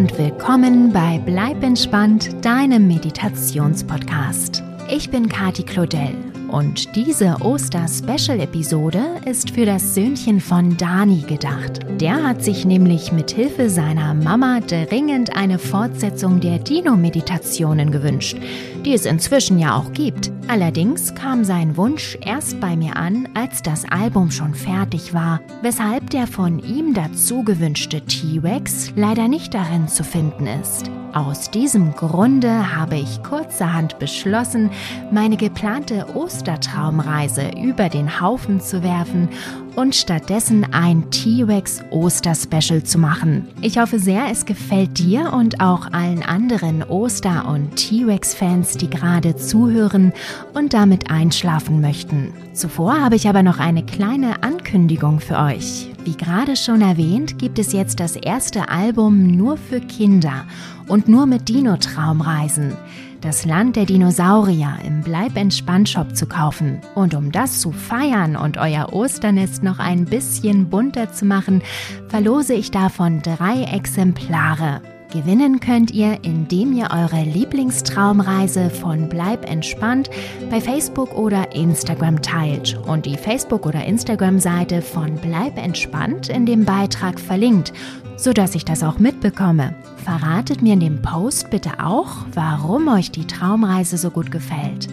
und willkommen bei Bleib entspannt, deinem Meditationspodcast. Ich bin Kati Claudel und diese Oster-Special-Episode ist für das Söhnchen von Dani gedacht. Der hat sich nämlich mit Hilfe seiner Mama dringend eine Fortsetzung der Dino-Meditationen gewünscht, die es inzwischen ja auch gibt. Allerdings kam sein Wunsch erst bei mir an, als das Album schon fertig war, weshalb der von ihm dazu gewünschte T-Rex leider nicht darin zu finden ist. Aus diesem Grunde habe ich kurzerhand beschlossen, meine geplante Ostertraumreise über den Haufen zu werfen und stattdessen ein T-Rex Oster-Special zu machen. Ich hoffe sehr, es gefällt dir und auch allen anderen Oster- und T-Rex-Fans, die gerade zuhören und damit einschlafen möchten. Zuvor habe ich aber noch eine kleine Ankündigung für euch. Wie gerade schon erwähnt, gibt es jetzt das erste Album nur für Kinder und nur mit Dino-Traumreisen das Land der Dinosaurier im Bleib entspannt Shop zu kaufen. Und um das zu feiern und euer Osternest noch ein bisschen bunter zu machen, verlose ich davon drei Exemplare. Gewinnen könnt ihr, indem ihr eure Lieblingstraumreise von Bleib entspannt bei Facebook oder Instagram teilt. Und die Facebook- oder Instagram-Seite von Bleib entspannt in dem Beitrag verlinkt, sodass ich das auch mitbekomme. Verratet mir in dem Post bitte auch, warum euch die Traumreise so gut gefällt.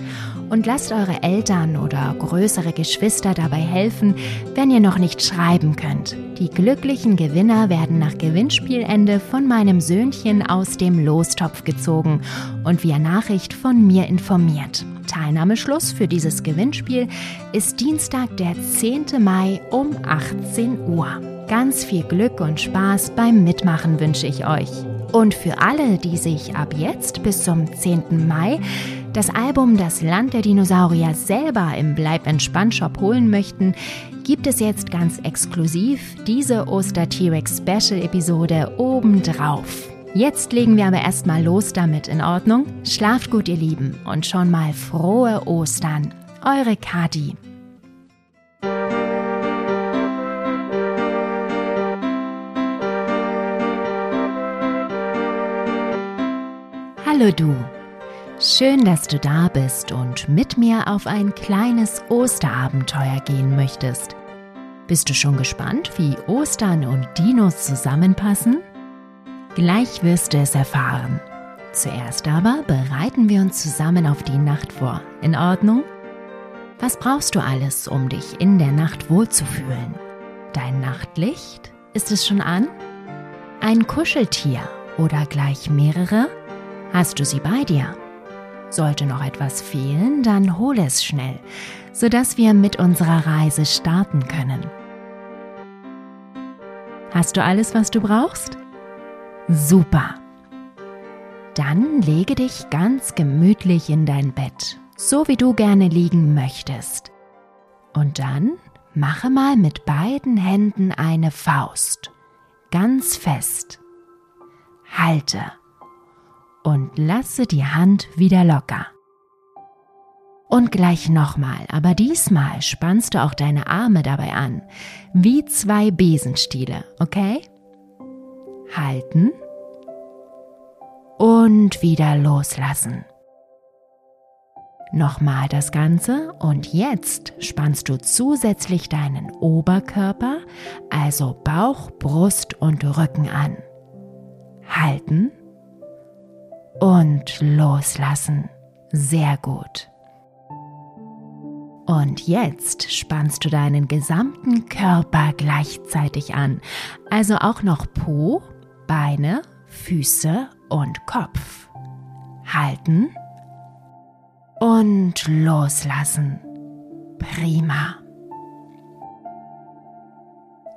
Und lasst eure Eltern oder größere Geschwister dabei helfen, wenn ihr noch nicht schreiben könnt. Die glücklichen Gewinner werden nach Gewinnspielende von meinem Söhnchen aus dem Lostopf gezogen und via Nachricht von mir informiert. Teilnahmeschluss für dieses Gewinnspiel ist Dienstag, der 10. Mai um 18 Uhr. Ganz viel Glück und Spaß beim Mitmachen wünsche ich euch. Und für alle, die sich ab jetzt bis zum 10. Mai das Album Das Land der Dinosaurier selber im Bleib entspannt Shop holen möchten, gibt es jetzt ganz exklusiv diese Oster T-Rex Special Episode obendrauf. Jetzt legen wir aber erstmal los damit, in Ordnung? Schlaft gut, ihr Lieben, und schon mal frohe Ostern. Eure Kati. Hallo du. Schön, dass du da bist und mit mir auf ein kleines Osterabenteuer gehen möchtest. Bist du schon gespannt, wie Ostern und Dinos zusammenpassen? Gleich wirst du es erfahren. Zuerst aber bereiten wir uns zusammen auf die Nacht vor. In Ordnung? Was brauchst du alles, um dich in der Nacht wohlzufühlen? Dein Nachtlicht? Ist es schon an? Ein Kuscheltier oder gleich mehrere? Hast du sie bei dir? Sollte noch etwas fehlen, dann hole es schnell, sodass wir mit unserer Reise starten können. Hast du alles, was du brauchst? Super. Dann lege dich ganz gemütlich in dein Bett, so wie du gerne liegen möchtest. Und dann mache mal mit beiden Händen eine Faust, ganz fest. Halte und lasse die Hand wieder locker. Und gleich nochmal, aber diesmal spannst du auch deine Arme dabei an, wie zwei Besenstiele, okay? Halten und wieder loslassen. Nochmal das Ganze und jetzt spannst du zusätzlich deinen Oberkörper, also Bauch, Brust und Rücken an. Halten und loslassen. Sehr gut. Und jetzt spannst du deinen gesamten Körper gleichzeitig an, also auch noch Po, Beine, Füße und Kopf. Halten und loslassen. Prima.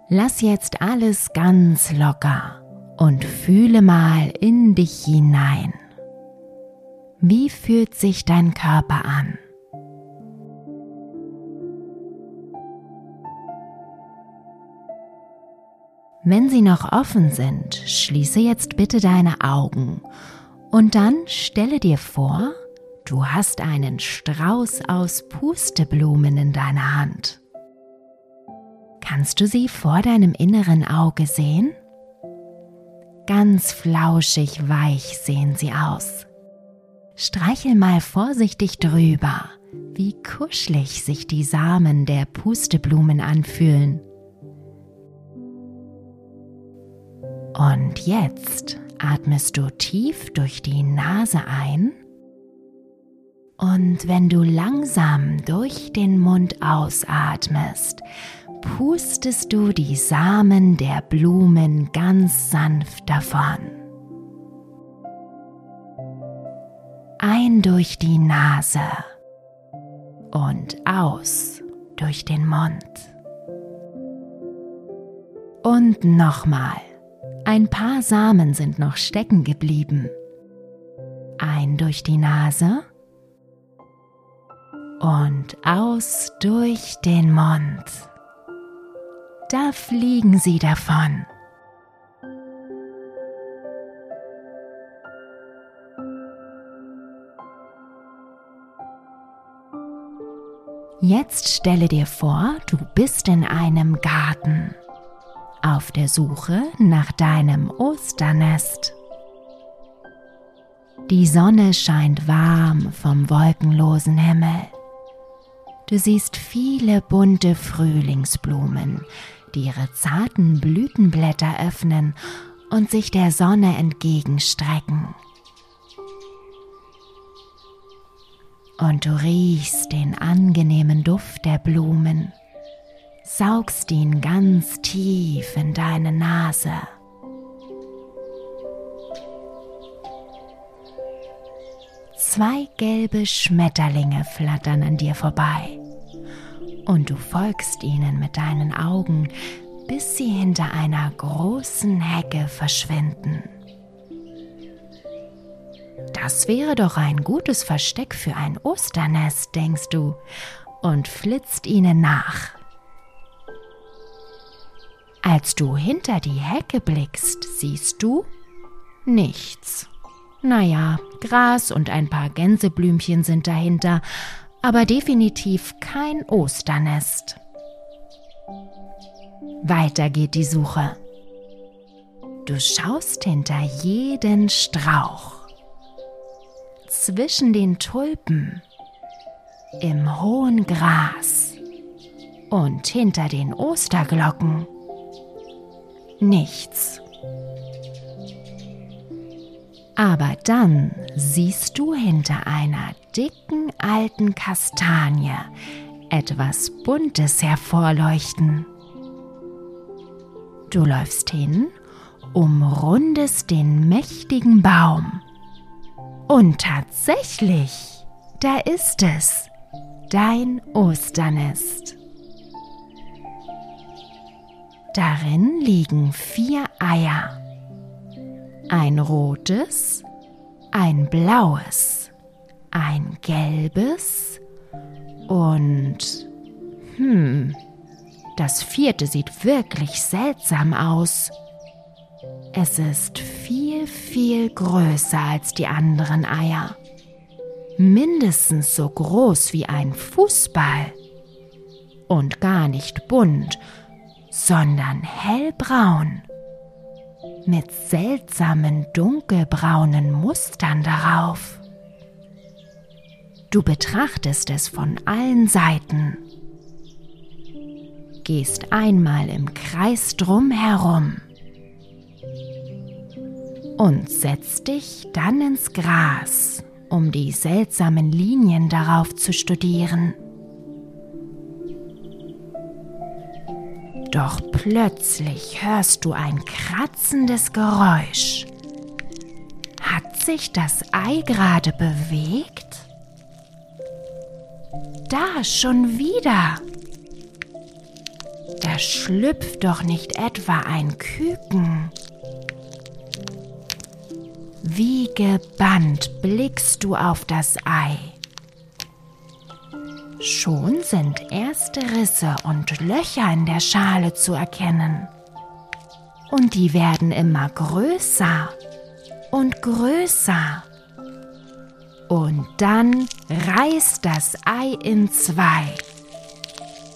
Lass jetzt alles ganz locker und fühle mal in dich hinein. Wie fühlt sich dein Körper an? Wenn sie noch offen sind, schließe jetzt bitte deine Augen und dann stelle dir vor, du hast einen Strauß aus Pusteblumen in deiner Hand. Kannst du sie vor deinem inneren Auge sehen? Ganz flauschig weich sehen sie aus. Streichel mal vorsichtig drüber, wie kuschelig sich die Samen der Pusteblumen anfühlen. Und jetzt atmest du tief durch die Nase ein und wenn du langsam durch den Mund ausatmest, pustest du die Samen der Blumen ganz sanft davon. Ein durch die Nase und aus durch den Mund. Und nochmal. Ein paar Samen sind noch stecken geblieben. Ein durch die Nase und aus durch den Mund. Da fliegen sie davon. Jetzt stelle dir vor, du bist in einem Garten auf der Suche nach deinem Osternest. Die Sonne scheint warm vom wolkenlosen Himmel. Du siehst viele bunte Frühlingsblumen, die ihre zarten Blütenblätter öffnen und sich der Sonne entgegenstrecken. Und du riechst den angenehmen Duft der Blumen, saugst ihn ganz tief in deine Nase. Zwei gelbe Schmetterlinge flattern an dir vorbei und du folgst ihnen mit deinen Augen, bis sie hinter einer großen Hecke verschwinden. Das wäre doch ein gutes Versteck für ein Osternest, denkst du, und flitzt ihnen nach. Als du hinter die Hecke blickst, siehst du nichts. Naja, Gras und ein paar Gänseblümchen sind dahinter, aber definitiv kein Osternest. Weiter geht die Suche. Du schaust hinter jeden Strauch, zwischen den Tulpen, im hohen Gras und hinter den Osterglocken. Nichts. Aber dann siehst du hinter einer dicken alten Kastanie etwas Buntes hervorleuchten. Du läufst hin, umrundest den mächtigen Baum. Und tatsächlich, da ist es, dein Osternest. Darin liegen vier Eier ein rotes, ein blaues, ein gelbes und... Hm, das vierte sieht wirklich seltsam aus. Es ist viel, viel größer als die anderen Eier. Mindestens so groß wie ein Fußball. Und gar nicht bunt, sondern hellbraun mit seltsamen dunkelbraunen Mustern darauf. Du betrachtest es von allen Seiten, gehst einmal im Kreis drumherum und setzt dich dann ins Gras, um die seltsamen Linien darauf zu studieren. Doch plötzlich hörst du ein kratzendes Geräusch. Hat sich das Ei gerade bewegt? Da schon wieder. Da schlüpft doch nicht etwa ein Küken. Wie gebannt blickst du auf das Ei. Schon sind erste Risse und Löcher in der Schale zu erkennen. Und die werden immer größer und größer. Und dann reißt das Ei in zwei.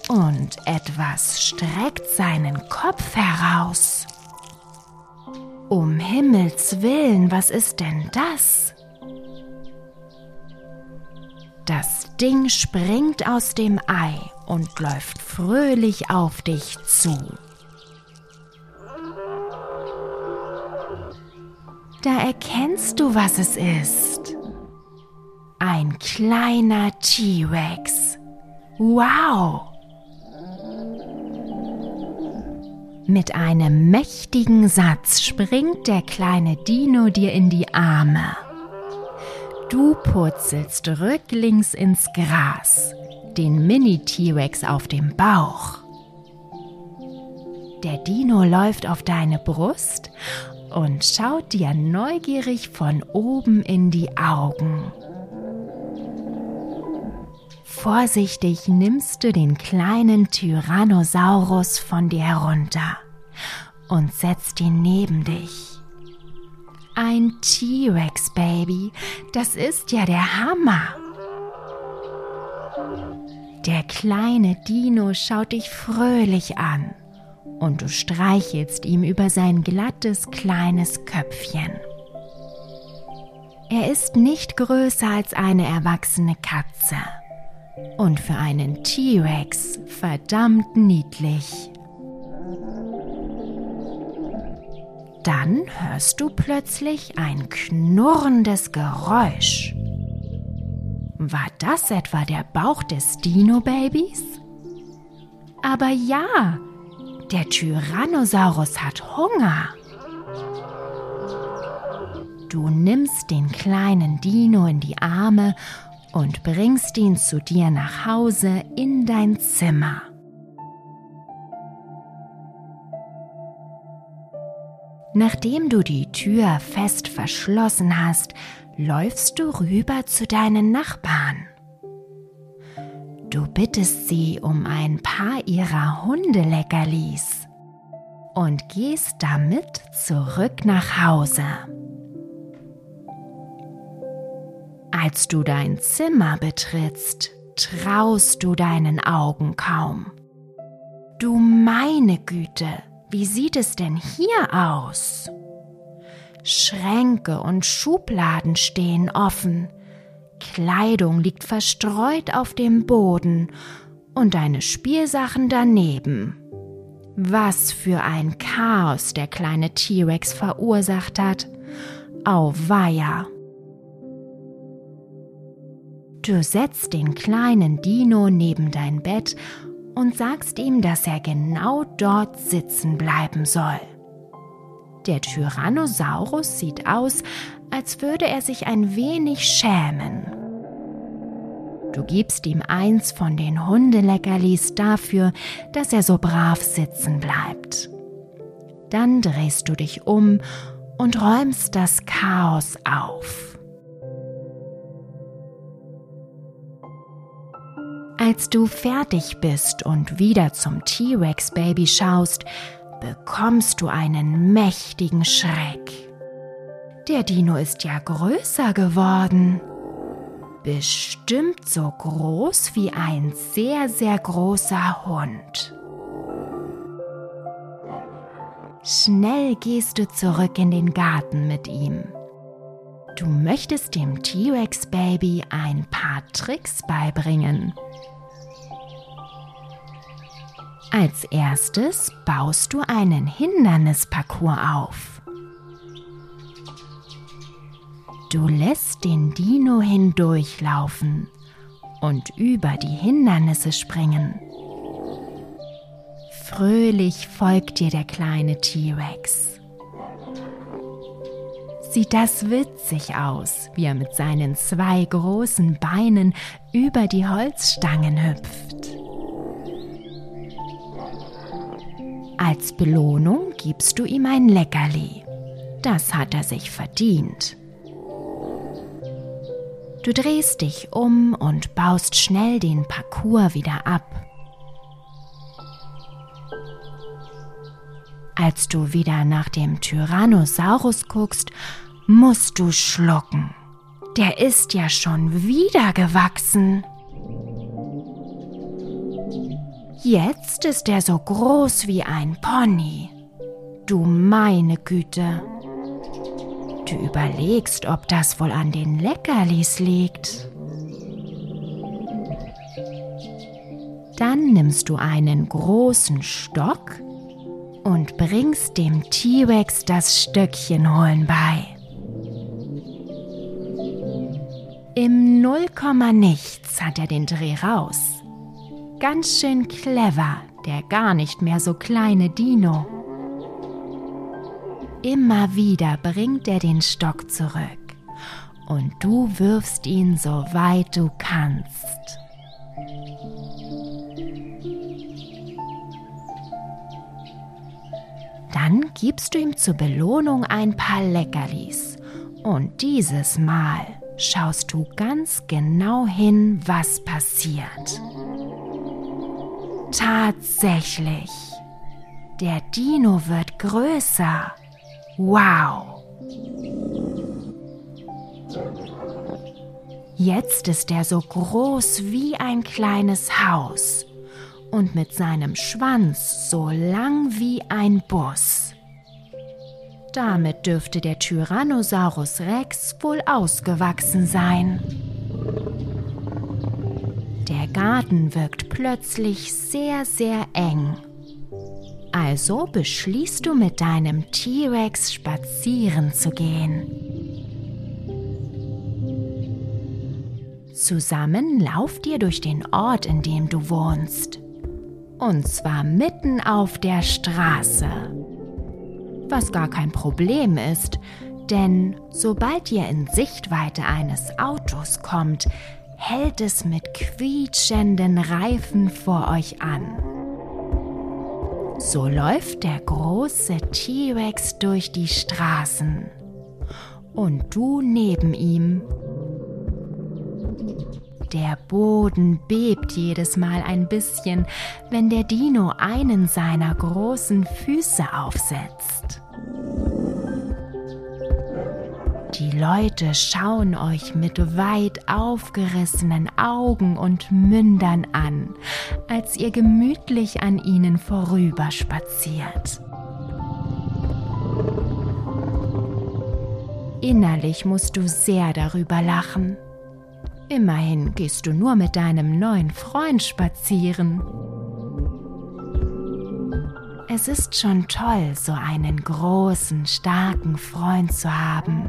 Und etwas streckt seinen Kopf heraus. Um Himmels willen, was ist denn das? Das Ding springt aus dem Ei und läuft fröhlich auf dich zu. Da erkennst du, was es ist. Ein kleiner T-Rex. Wow! Mit einem mächtigen Satz springt der kleine Dino dir in die Arme. Du purzelst rücklings ins Gras, den Mini-T-Rex auf dem Bauch. Der Dino läuft auf deine Brust und schaut dir neugierig von oben in die Augen. Vorsichtig nimmst du den kleinen Tyrannosaurus von dir herunter und setzt ihn neben dich. Ein T-Rex-Baby, das ist ja der Hammer. Der kleine Dino schaut dich fröhlich an und du streichelst ihm über sein glattes kleines Köpfchen. Er ist nicht größer als eine erwachsene Katze und für einen T-Rex verdammt niedlich. Dann hörst du plötzlich ein knurrendes Geräusch. War das etwa der Bauch des Dino-Babys? Aber ja, der Tyrannosaurus hat Hunger. Du nimmst den kleinen Dino in die Arme und bringst ihn zu dir nach Hause in dein Zimmer. Nachdem du die Tür fest verschlossen hast, läufst du rüber zu deinen Nachbarn. Du bittest sie um ein paar ihrer Hundeleckerlis und gehst damit zurück nach Hause. Als du dein Zimmer betrittst, traust du deinen Augen kaum. Du meine Güte, wie sieht es denn hier aus? Schränke und Schubladen stehen offen, Kleidung liegt verstreut auf dem Boden und deine Spielsachen daneben. Was für ein Chaos der kleine T-Rex verursacht hat. Auweia. Du setzt den kleinen Dino neben dein Bett und sagst ihm, dass er genau dort sitzen bleiben soll. Der Tyrannosaurus sieht aus, als würde er sich ein wenig schämen. Du gibst ihm eins von den Hundeleckerlis dafür, dass er so brav sitzen bleibt. Dann drehst du dich um und räumst das Chaos auf. Als du fertig bist und wieder zum T-Rex-Baby schaust, bekommst du einen mächtigen Schreck. Der Dino ist ja größer geworden. Bestimmt so groß wie ein sehr, sehr großer Hund. Schnell gehst du zurück in den Garten mit ihm. Du möchtest dem T-Rex-Baby ein paar Tricks beibringen. Als erstes baust du einen Hindernisparcours auf. Du lässt den Dino hindurchlaufen und über die Hindernisse springen. Fröhlich folgt dir der kleine T-Rex. Sieht das witzig aus, wie er mit seinen zwei großen Beinen über die Holzstangen hüpft. Als Belohnung gibst du ihm ein Leckerli. Das hat er sich verdient. Du drehst dich um und baust schnell den Parcours wieder ab. Als du wieder nach dem Tyrannosaurus guckst, musst du schlucken. Der ist ja schon wieder gewachsen. Jetzt ist er so groß wie ein Pony. Du meine Güte, Du überlegst, ob das wohl an den Leckerlis liegt. Dann nimmst du einen großen Stock und bringst dem T-Rex das Stöckchen holen bei. Im Nullkomma nichts hat er den Dreh raus. Ganz schön clever, der gar nicht mehr so kleine Dino. Immer wieder bringt er den Stock zurück und du wirfst ihn so weit du kannst. Dann gibst du ihm zur Belohnung ein paar Leckerlis und dieses Mal schaust du ganz genau hin, was passiert. Tatsächlich, der Dino wird größer. Wow! Jetzt ist er so groß wie ein kleines Haus und mit seinem Schwanz so lang wie ein Bus. Damit dürfte der Tyrannosaurus Rex wohl ausgewachsen sein. Der Garten wirkt plötzlich sehr, sehr eng also beschließt du mit deinem T-Rex spazieren zu gehen. Zusammen lauft ihr durch den Ort, in dem du wohnst. Und zwar mitten auf der Straße. Was gar kein Problem ist, denn sobald ihr in Sichtweite eines Autos kommt, hält es mit quietschenden Reifen vor euch an. So läuft der große T-Rex durch die Straßen und du neben ihm. Der Boden bebt jedes Mal ein bisschen, wenn der Dino einen seiner großen Füße aufsetzt. Die Leute schauen euch mit weit aufgerissenen Augen und Mündern an, als ihr gemütlich an ihnen vorüberspaziert. Innerlich musst du sehr darüber lachen. Immerhin gehst du nur mit deinem neuen Freund spazieren. Es ist schon toll, so einen großen, starken Freund zu haben.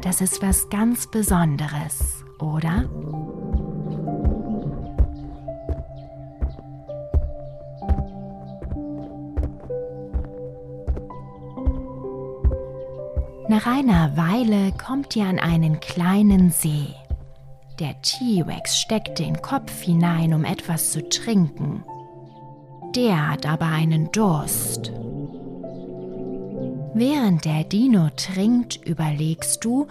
Das ist was ganz Besonderes, oder? Nach einer Weile kommt ihr an einen kleinen See. Der T-Rex steckt den Kopf hinein, um etwas zu trinken. Der hat aber einen Durst. Während der Dino trinkt, überlegst du,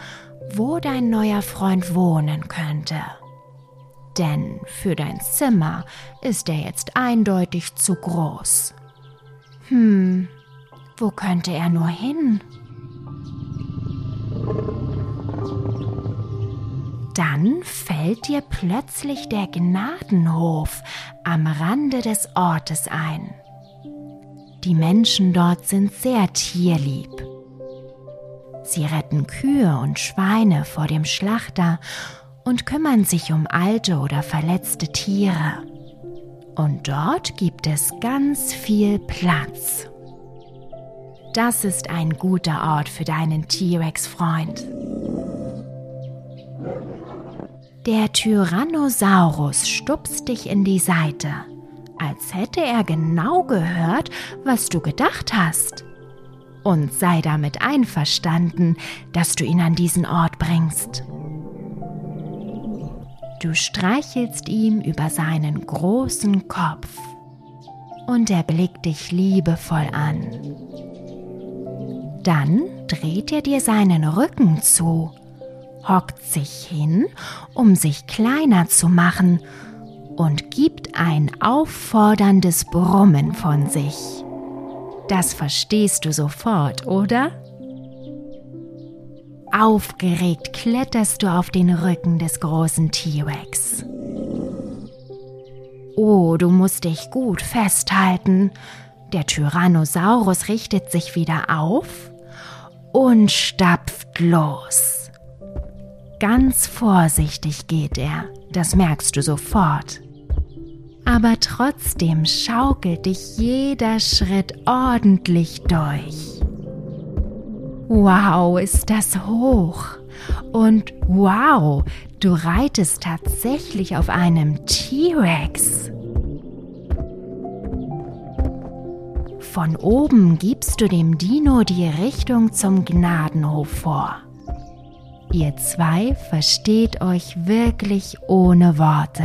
wo dein neuer Freund wohnen könnte. Denn für dein Zimmer ist er jetzt eindeutig zu groß. Hm, wo könnte er nur hin? Dann fällt dir plötzlich der Gnadenhof am Rande des Ortes ein. Die Menschen dort sind sehr tierlieb. Sie retten Kühe und Schweine vor dem Schlachter und kümmern sich um alte oder verletzte Tiere. Und dort gibt es ganz viel Platz. Das ist ein guter Ort für deinen T-Rex-Freund. Der Tyrannosaurus stupst dich in die Seite als hätte er genau gehört, was du gedacht hast. Und sei damit einverstanden, dass du ihn an diesen Ort bringst. Du streichelst ihm über seinen großen Kopf und er blickt dich liebevoll an. Dann dreht er dir seinen Rücken zu, hockt sich hin, um sich kleiner zu machen und gibt ein aufforderndes Brummen von sich. Das verstehst du sofort, oder? Aufgeregt kletterst du auf den Rücken des großen T-Rex. Oh, du musst dich gut festhalten. Der Tyrannosaurus richtet sich wieder auf und stapft los. Ganz vorsichtig geht er, das merkst du sofort. Aber trotzdem schaukelt dich jeder Schritt ordentlich durch. Wow, ist das hoch! Und wow, du reitest tatsächlich auf einem T-Rex. Von oben gibst du dem Dino die Richtung zum Gnadenhof vor. Ihr zwei versteht euch wirklich ohne Worte.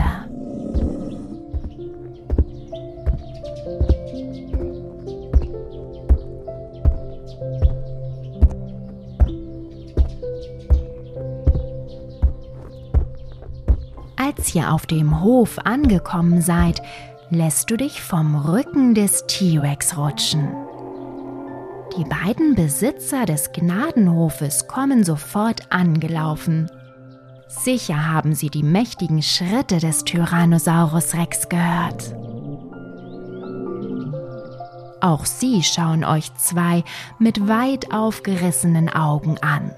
Als ihr auf dem Hof angekommen seid, lässt du dich vom Rücken des T-Rex rutschen. Die beiden Besitzer des Gnadenhofes kommen sofort angelaufen. Sicher haben sie die mächtigen Schritte des Tyrannosaurus Rex gehört. Auch sie schauen euch zwei mit weit aufgerissenen Augen an.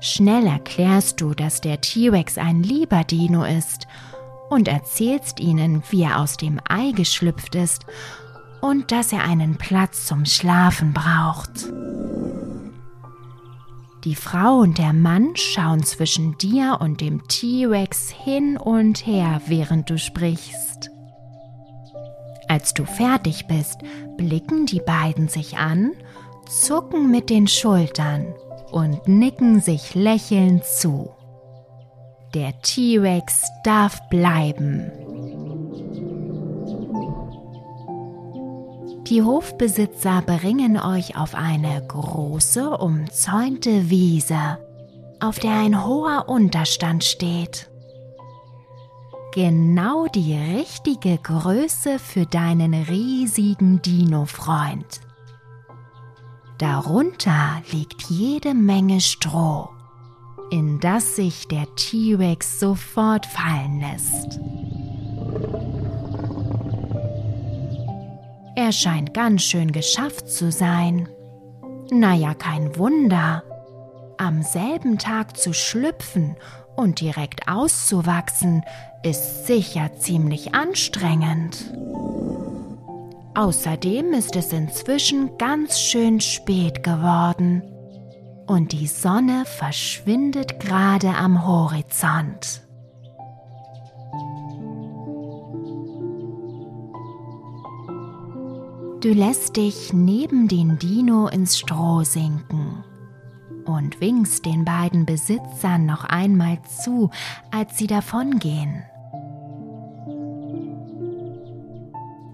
Schnell erklärst du, dass der T-Rex ein lieber Dino ist und erzählst ihnen, wie er aus dem Ei geschlüpft ist und dass er einen Platz zum Schlafen braucht. Die Frau und der Mann schauen zwischen dir und dem T-Rex hin und her, während du sprichst. Als du fertig bist, blicken die beiden sich an, zucken mit den Schultern und nicken sich lächelnd zu. Der T-Rex darf bleiben. Die Hofbesitzer bringen euch auf eine große, umzäunte Wiese, auf der ein hoher Unterstand steht. Genau die richtige Größe für deinen riesigen Dino-Freund. Darunter liegt jede Menge Stroh, in das sich der T-Rex sofort fallen lässt. Er scheint ganz schön geschafft zu sein. Naja, kein Wunder. Am selben Tag zu schlüpfen und direkt auszuwachsen, ist sicher ziemlich anstrengend. Außerdem ist es inzwischen ganz schön spät geworden und die Sonne verschwindet gerade am Horizont. Du lässt dich neben den Dino ins Stroh sinken und winkst den beiden Besitzern noch einmal zu, als sie davongehen.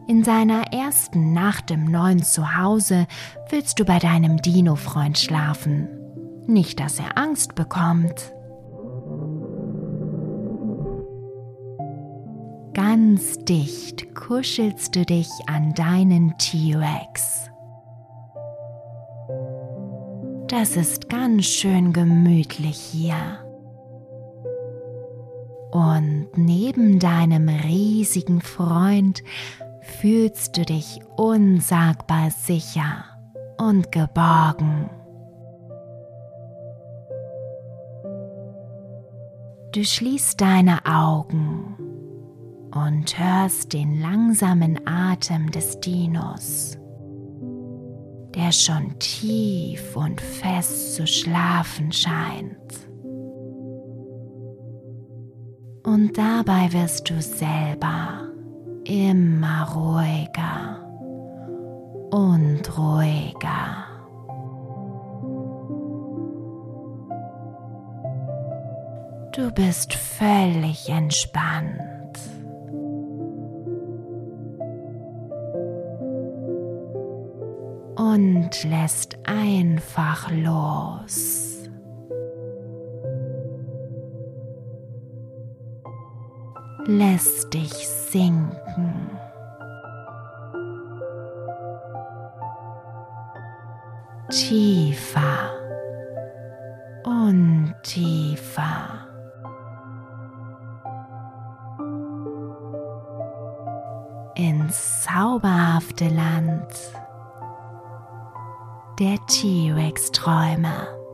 In seiner ersten Nacht im neuen Zuhause willst du bei deinem Dino-Freund schlafen. Nicht, dass er Angst bekommt. Ganz dicht kuschelst du dich an deinen T-Rex. Das ist ganz schön gemütlich hier. Und neben deinem riesigen Freund fühlst du dich unsagbar sicher und geborgen. Du schließt deine Augen und hörst den langsamen Atem des Dinos, der schon tief und fest zu schlafen scheint. Und dabei wirst du selber immer ruhiger und ruhiger. Du bist völlig entspannt. Und lässt einfach los. lässt dich sinken. Tiefer T-Rex-Träume.